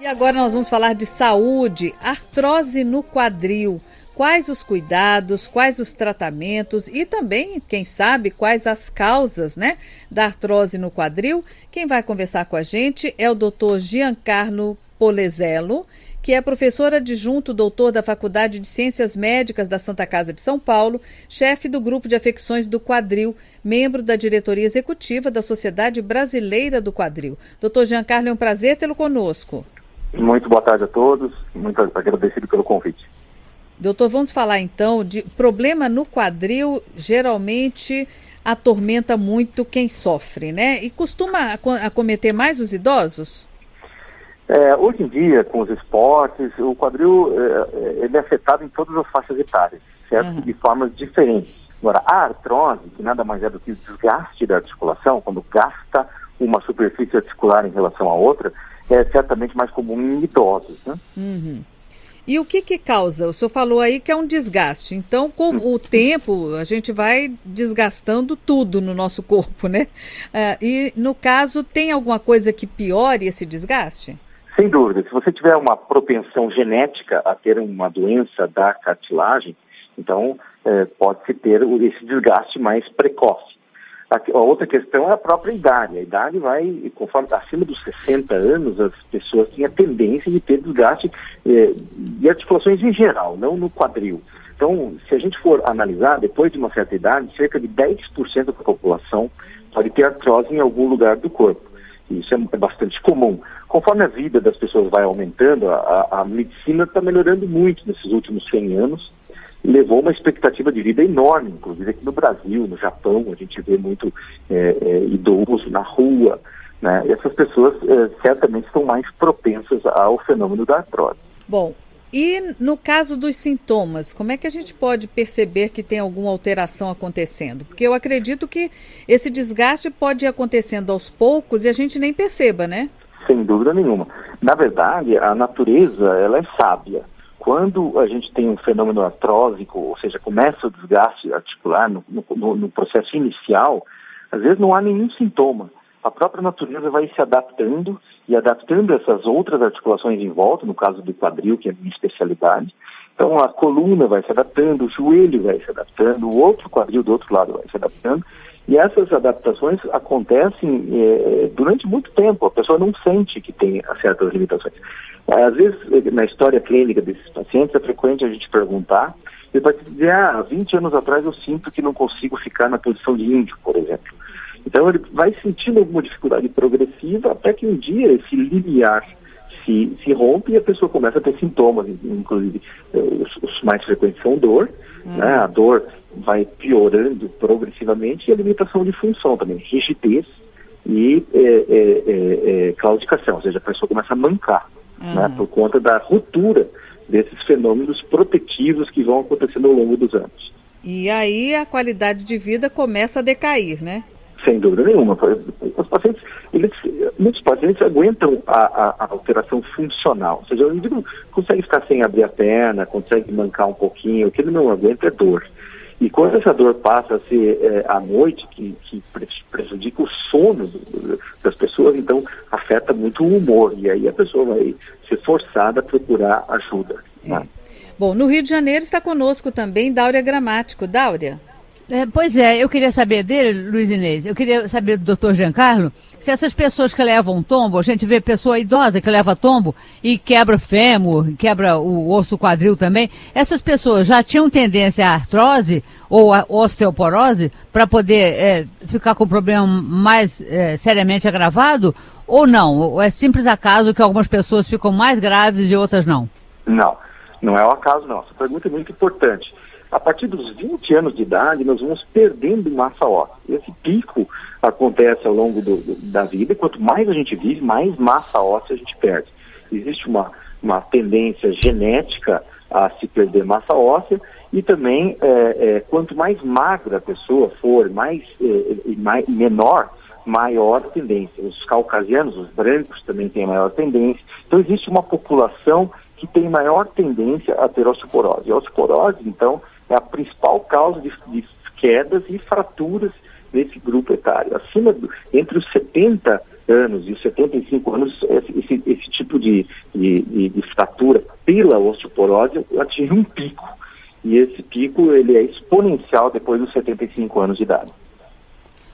E agora nós vamos falar de saúde, artrose no quadril. Quais os cuidados, quais os tratamentos e também, quem sabe, quais as causas né, da artrose no quadril? Quem vai conversar com a gente é o doutor Giancarlo Polezelo, que é professor adjunto doutor da Faculdade de Ciências Médicas da Santa Casa de São Paulo, chefe do Grupo de Afecções do Quadril, membro da diretoria executiva da Sociedade Brasileira do Quadril. Doutor Giancarlo, é um prazer tê-lo conosco. Muito boa tarde a todos, muito agradecido pelo convite. Doutor, vamos falar então de problema no quadril, geralmente atormenta muito quem sofre, né? E costuma acometer mais os idosos? É, hoje em dia, com os esportes, o quadril é, ele é afetado em todas as faixas etárias, certo? Uhum. De formas diferentes. Agora, a artrose, que nada mais é do que o desgaste da articulação, quando gasta uma superfície articular em relação à outra, é certamente mais comum em idosos. Né? Uhum. E o que que causa? O senhor falou aí que é um desgaste. Então, com o tempo, a gente vai desgastando tudo no nosso corpo, né? Uh, e, no caso, tem alguma coisa que piore esse desgaste? Sem dúvida. Se você tiver uma propensão genética a ter uma doença da cartilagem, então é, pode-se ter esse desgaste mais precoce. A, outra questão é a própria idade. A idade vai, conforme acima dos 60 anos, as pessoas têm a tendência de ter desgaste eh, de articulações em geral, não no quadril. Então, se a gente for analisar, depois de uma certa idade, cerca de 10% da população pode ter artrose em algum lugar do corpo. Isso é, é bastante comum. Conforme a vida das pessoas vai aumentando, a, a medicina está melhorando muito nesses últimos 100 anos levou uma expectativa de vida enorme, inclusive aqui no Brasil, no Japão, a gente vê muito é, é, idoso na rua, né? E essas pessoas é, certamente estão mais propensas ao fenômeno da artrose. Bom, e no caso dos sintomas, como é que a gente pode perceber que tem alguma alteração acontecendo? Porque eu acredito que esse desgaste pode ir acontecendo aos poucos e a gente nem perceba, né? Sem dúvida nenhuma. Na verdade, a natureza ela é sábia. Quando a gente tem um fenômeno artrósico, ou seja, começa o desgaste articular no, no, no processo inicial, às vezes não há nenhum sintoma. A própria natureza vai se adaptando e adaptando essas outras articulações em volta, no caso do quadril, que é a minha especialidade. Então a coluna vai se adaptando, o joelho vai se adaptando, o outro quadril do outro lado vai se adaptando. E essas adaptações acontecem é, durante muito tempo. A pessoa não sente que tem certas limitações. Às vezes, na história clínica desses pacientes, é frequente a gente perguntar, e vai dizer, ah, 20 anos atrás eu sinto que não consigo ficar na posição de índio, por exemplo. Então ele vai sentindo alguma dificuldade progressiva até que um dia esse limiar se, se rompe e a pessoa começa a ter sintomas, inclusive eh, os, os mais frequentes são dor, uhum. né? a dor vai piorando progressivamente e a limitação de função também, rigidez e é, é, é, claudicação, ou seja, a pessoa começa a mancar uhum. né, por conta da ruptura desses fenômenos protetivos que vão acontecendo ao longo dos anos. E aí a qualidade de vida começa a decair, né? Sem dúvida nenhuma. Os pacientes, eles, muitos pacientes aguentam a, a, a, alteração funcional. Ou seja, o indivíduo consegue ficar sem abrir a perna, consegue mancar um pouquinho, o que ele não aguenta é dor. E quando essa dor passa a ser é, à noite, que, que prejudica o sono das pessoas, então afeta muito o humor. E aí a pessoa vai ser forçada a procurar ajuda. É. Né? Bom, no Rio de Janeiro está conosco também Dáurea Gramático. Dáurea. É, pois é, eu queria saber dele, Luiz Inês, eu queria saber do doutor Giancarlo, se essas pessoas que levam tombo, a gente vê pessoa idosa que leva tombo e quebra fêmur, quebra o osso quadril também, essas pessoas já tinham tendência à artrose ou à osteoporose para poder é, ficar com o problema mais é, seriamente agravado ou não? Ou é simples acaso que algumas pessoas ficam mais graves e outras não? Não, não é o acaso não. Essa pergunta é muito importante a partir dos 20 anos de idade, nós vamos perdendo massa óssea. Esse pico acontece ao longo do, do, da vida, quanto mais a gente vive, mais massa óssea a gente perde. Existe uma, uma tendência genética a se perder massa óssea, e também, é, é, quanto mais magra a pessoa for, mais, é, mais menor, maior tendência. Os caucasianos, os brancos, também têm maior tendência. Então, existe uma população que tem maior tendência a ter osteoporose. A osteoporose, então, é a principal causa de, de quedas e fraturas nesse grupo etário. Acima do, entre os 70 anos e os 75 anos, esse, esse, tipo de, de, de, de fratura pela osteoporose atinge um pico. E esse pico ele é exponencial depois dos 75 anos de idade.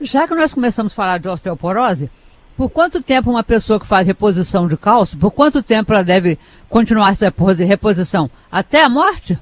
Já que nós começamos a falar de osteoporose, por quanto tempo uma pessoa que faz reposição de cálcio, por quanto tempo ela deve continuar essa reposição? Até a morte?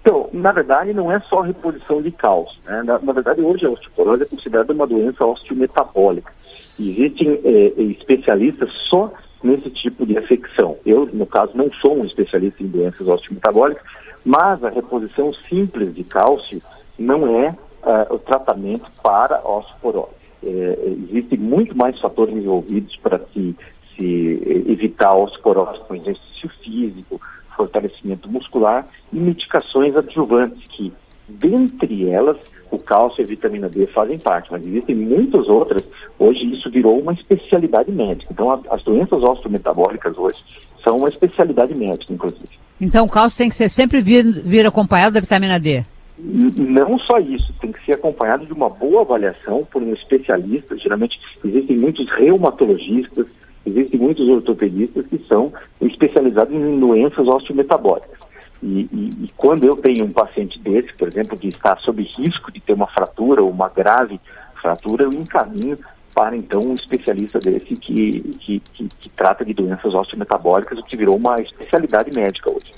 Então, na verdade, não é só reposição de cálcio. Né? Na, na, verdade, hoje a osteoporose é considerada uma doença osteometabólica. Existem é, especialistas só nesse tipo de afecção. Eu, no caso, não sou um especialista em doenças osteometabólicas, mas a reposição simples de cálcio não é uh, o tratamento para osteoporose. É, existem muito mais fatores envolvidos para se, se evitar osteoporose, com exercício físico, fortalecimento muscular e medicações adjuvantes, que, dentre elas, o cálcio e a vitamina D fazem parte, mas existem muitas outras. Hoje isso virou uma especialidade médica. Então, a, as doenças osteometabólicas hoje são uma especialidade médica, inclusive. Então, o cálcio tem que ser sempre vir, vir acompanhado da vitamina D? Não só isso, tem que ser acompanhado de uma boa avaliação por um especialista. Geralmente existem muitos reumatologistas, existem muitos ortopedistas que são especializados em doenças osteometabólicas. E, e, e, quando eu tenho um paciente desse, por exemplo, que está sob risco de ter uma fratura ou uma grave fratura, eu encaminho para então um especialista desse que, que, que, que trata de doenças osteometabólicas, o que virou uma especialidade médica hoje.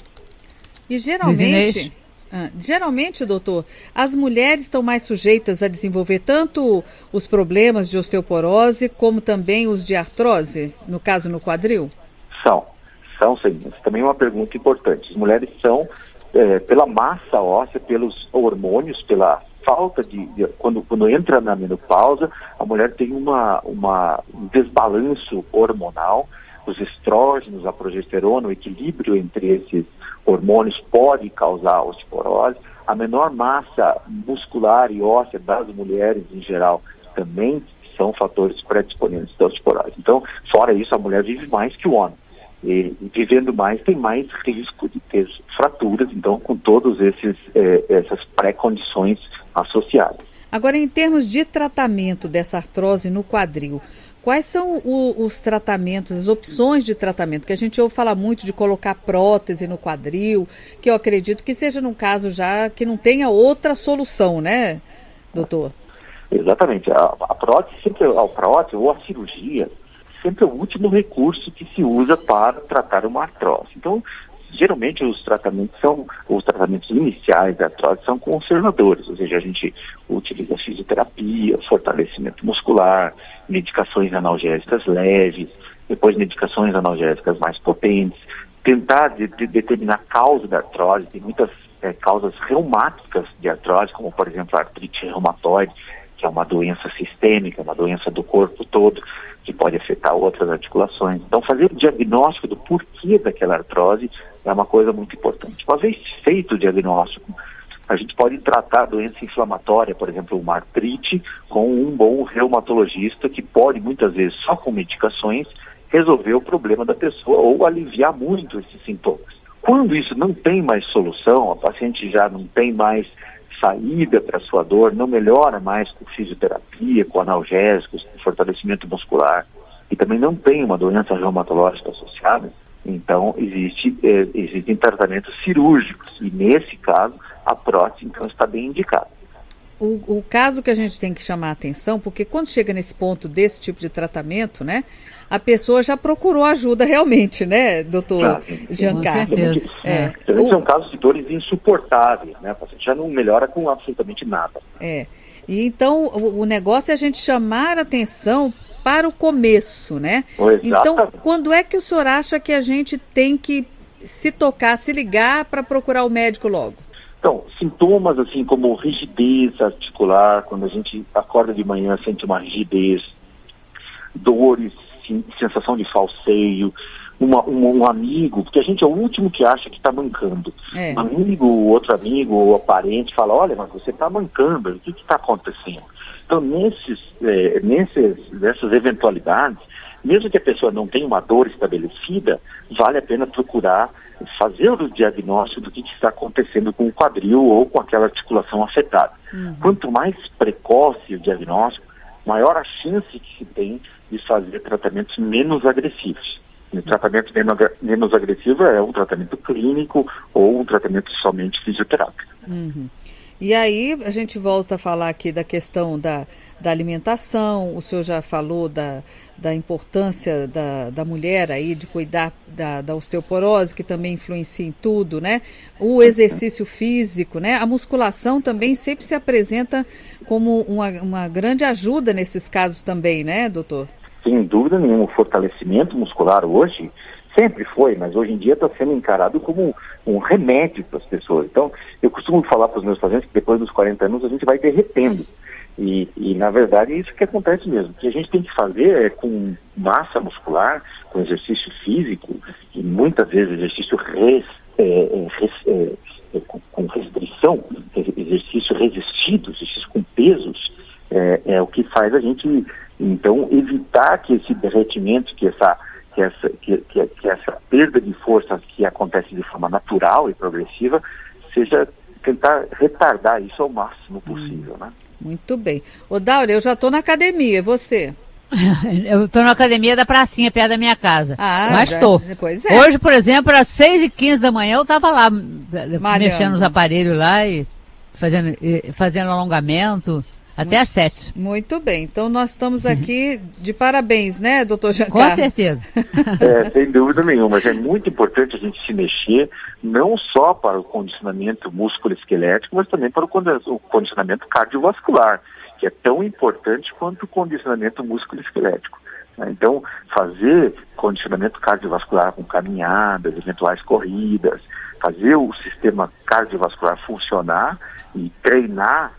E geralmente, ah, geralmente, doutor, as mulheres estão mais sujeitas a desenvolver tanto os problemas de osteoporose como também os de artrose, no caso no quadril? São, são sim. Também é uma pergunta importante. As mulheres são, é, pela massa óssea, pelos hormônios, pela falta de, de, quando, quando entra na menopausa, a mulher tem uma, uma, um desbalanço hormonal, os estrógenos, a progesterona, o equilíbrio entre esses hormônios pode causar osteoporose. A menor massa muscular e óssea das mulheres em geral também são fatores predisponentes da osteoporose. Então, fora isso, a mulher vive mais que o homem. E, e vivendo mais, tem mais risco de ter fraturas, então, com todas eh, essas pré-condições associadas. Agora, em termos de tratamento dessa artrose no quadril, Quais são o, os tratamentos, as opções de tratamento? Que a gente ouve falar muito de colocar prótese no quadril, que eu acredito que seja num caso já que não tenha outra solução, né, doutor? Exatamente. A, a prótese, sempre a prótese ou a cirurgia, sempre é o último recurso que se usa para tratar uma artrose. Então, geralmente os tratamentos são, os tratamentos iniciais da artrose são conservadores, ou seja, a gente utiliza fisioterapia, fortalecimento muscular, medicações analgésicas leves, depois medicações analgésicas mais potentes, tentar de, de determinar a causa da artrose, tem muitas é, causas reumáticas de artrose, como por exemplo a artrite reumatoide, que é uma doença sistêmica, uma doença do corpo todo, que pode afetar outras articulações. Então, fazer o diagnóstico do porquê daquela artrose é uma coisa muito importante. Uma vez feito o diagnóstico, a gente pode tratar a doença inflamatória, por exemplo, uma artrite, com um bom reumatologista que pode, muitas vezes, só com medicações, resolver o problema da pessoa ou aliviar muito esses sintomas. Quando isso não tem mais solução, a paciente já não tem mais saída para sua dor, não melhora mais com fisioterapia, com analgésicos, com fortalecimento muscular, e também não tem uma doença reumatológica associada, então existe, é, existem tratamentos cirúrgicos, e nesse caso a prótese então está bem indicada. O, o, caso que a gente tem que chamar a atenção, porque quando chega nesse ponto desse tipo de tratamento, né, a pessoa já procurou ajuda realmente, né, doutor ah, Giancarlo? É. é. são casos de dores insuportáveis, né, a paciente já não melhora com absolutamente nada. É, e então o, o negócio é a gente chamar a atenção para o começo, né? Então, quando é que o senhor acha que a gente tem que se tocar, se ligar para procurar o médico logo? Então, sintomas assim como rigidez articular, quando a gente acorda de manhã sente uma rigidez, dores, sensação de falseio, uma, um, um, amigo, porque a gente é o último que acha que está mancando. É. Um amigo, outro amigo ou parente fala, olha, mas você está mancando, o que está acontecendo? Então, nesses, é, nesses, nessas eventualidades, mesmo que a pessoa não tenha uma dor estabelecida, vale a pena procurar fazer o diagnóstico do que, que está acontecendo com o quadril ou com aquela articulação afetada. Uhum. Quanto mais precoce o diagnóstico, maior a chance que se tem de fazer tratamentos menos agressivos. O tratamento menos agressivo é um tratamento clínico ou um tratamento somente fisioterápico. Uhum. E aí a gente volta a falar aqui da questão da, da alimentação, o senhor já falou da, da importância da, da mulher aí de cuidar da, da osteoporose, que também influencia em tudo, né? O exercício físico, né? A musculação também sempre se apresenta como uma, uma grande ajuda nesses casos também, né, doutor? Sem dúvida nenhuma, o fortalecimento muscular hoje sempre foi, mas hoje em dia está sendo encarado como um remédio para as pessoas. Então, eu costumo falar para os meus pacientes que depois dos 40 anos a gente vai derretendo. E, e, na verdade, é isso que acontece mesmo. O que a gente tem que fazer é com massa muscular, com exercício físico, e muitas vezes exercício res, é, é res, é, é, com restrição, exercício resistido, exercício com pesos, é, é o que faz a gente, então, evitar que esse derretimento, que essa que essa, que, que, que essa perda de força que acontece de forma natural e progressiva seja tentar retardar isso ao máximo possível, hum. né? Muito bem. Ô Daura, eu já estou na academia, e você? Eu estou na academia da pracinha, perto da minha casa. Ah, Mas estou. É. Hoje, por exemplo, às 6 e 15 da manhã, eu estava lá, Malhando. mexendo nos aparelhos lá e fazendo, fazendo alongamento. Até às sete. Muito bem. Então nós estamos aqui de parabéns, né, doutor Giancarlo? Com certeza. é, sem dúvida nenhuma. Mas é muito importante a gente se mexer, não só para o condicionamento músculo-esquelético, mas também para o condicionamento cardiovascular, que é tão importante quanto o condicionamento músculo-esquelético. Né? Então, fazer condicionamento cardiovascular com caminhadas, eventuais corridas, fazer o sistema cardiovascular funcionar e treinar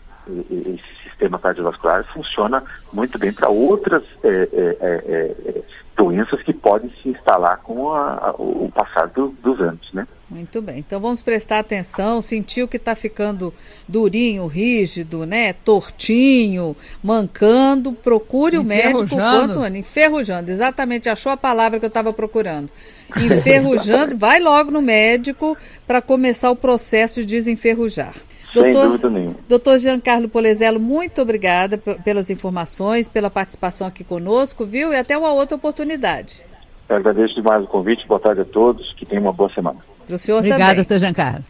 esse sistema cardiovascular funciona muito bem para outras é, é, é, é, doenças que podem se instalar com a, a, o passar do, dos anos, né? Muito bem. Então vamos prestar atenção, sentiu que está ficando durinho, rígido, né? Tortinho, mancando, procure o médico quanto antes. Enferrujando, exatamente, achou a palavra que eu estava procurando. Enferrujando, vai logo no médico para começar o processo de desenferrujar. Doutor, Sem dúvida nenhuma. Doutor Giancarlo Polezelo, muito obrigada pelas informações, pela participação aqui conosco, viu? E até uma outra oportunidade. Eu agradeço demais o convite. Boa tarde a todos. Que tenham uma boa semana. Para o senhor Obrigada, também. doutor Giancarlo.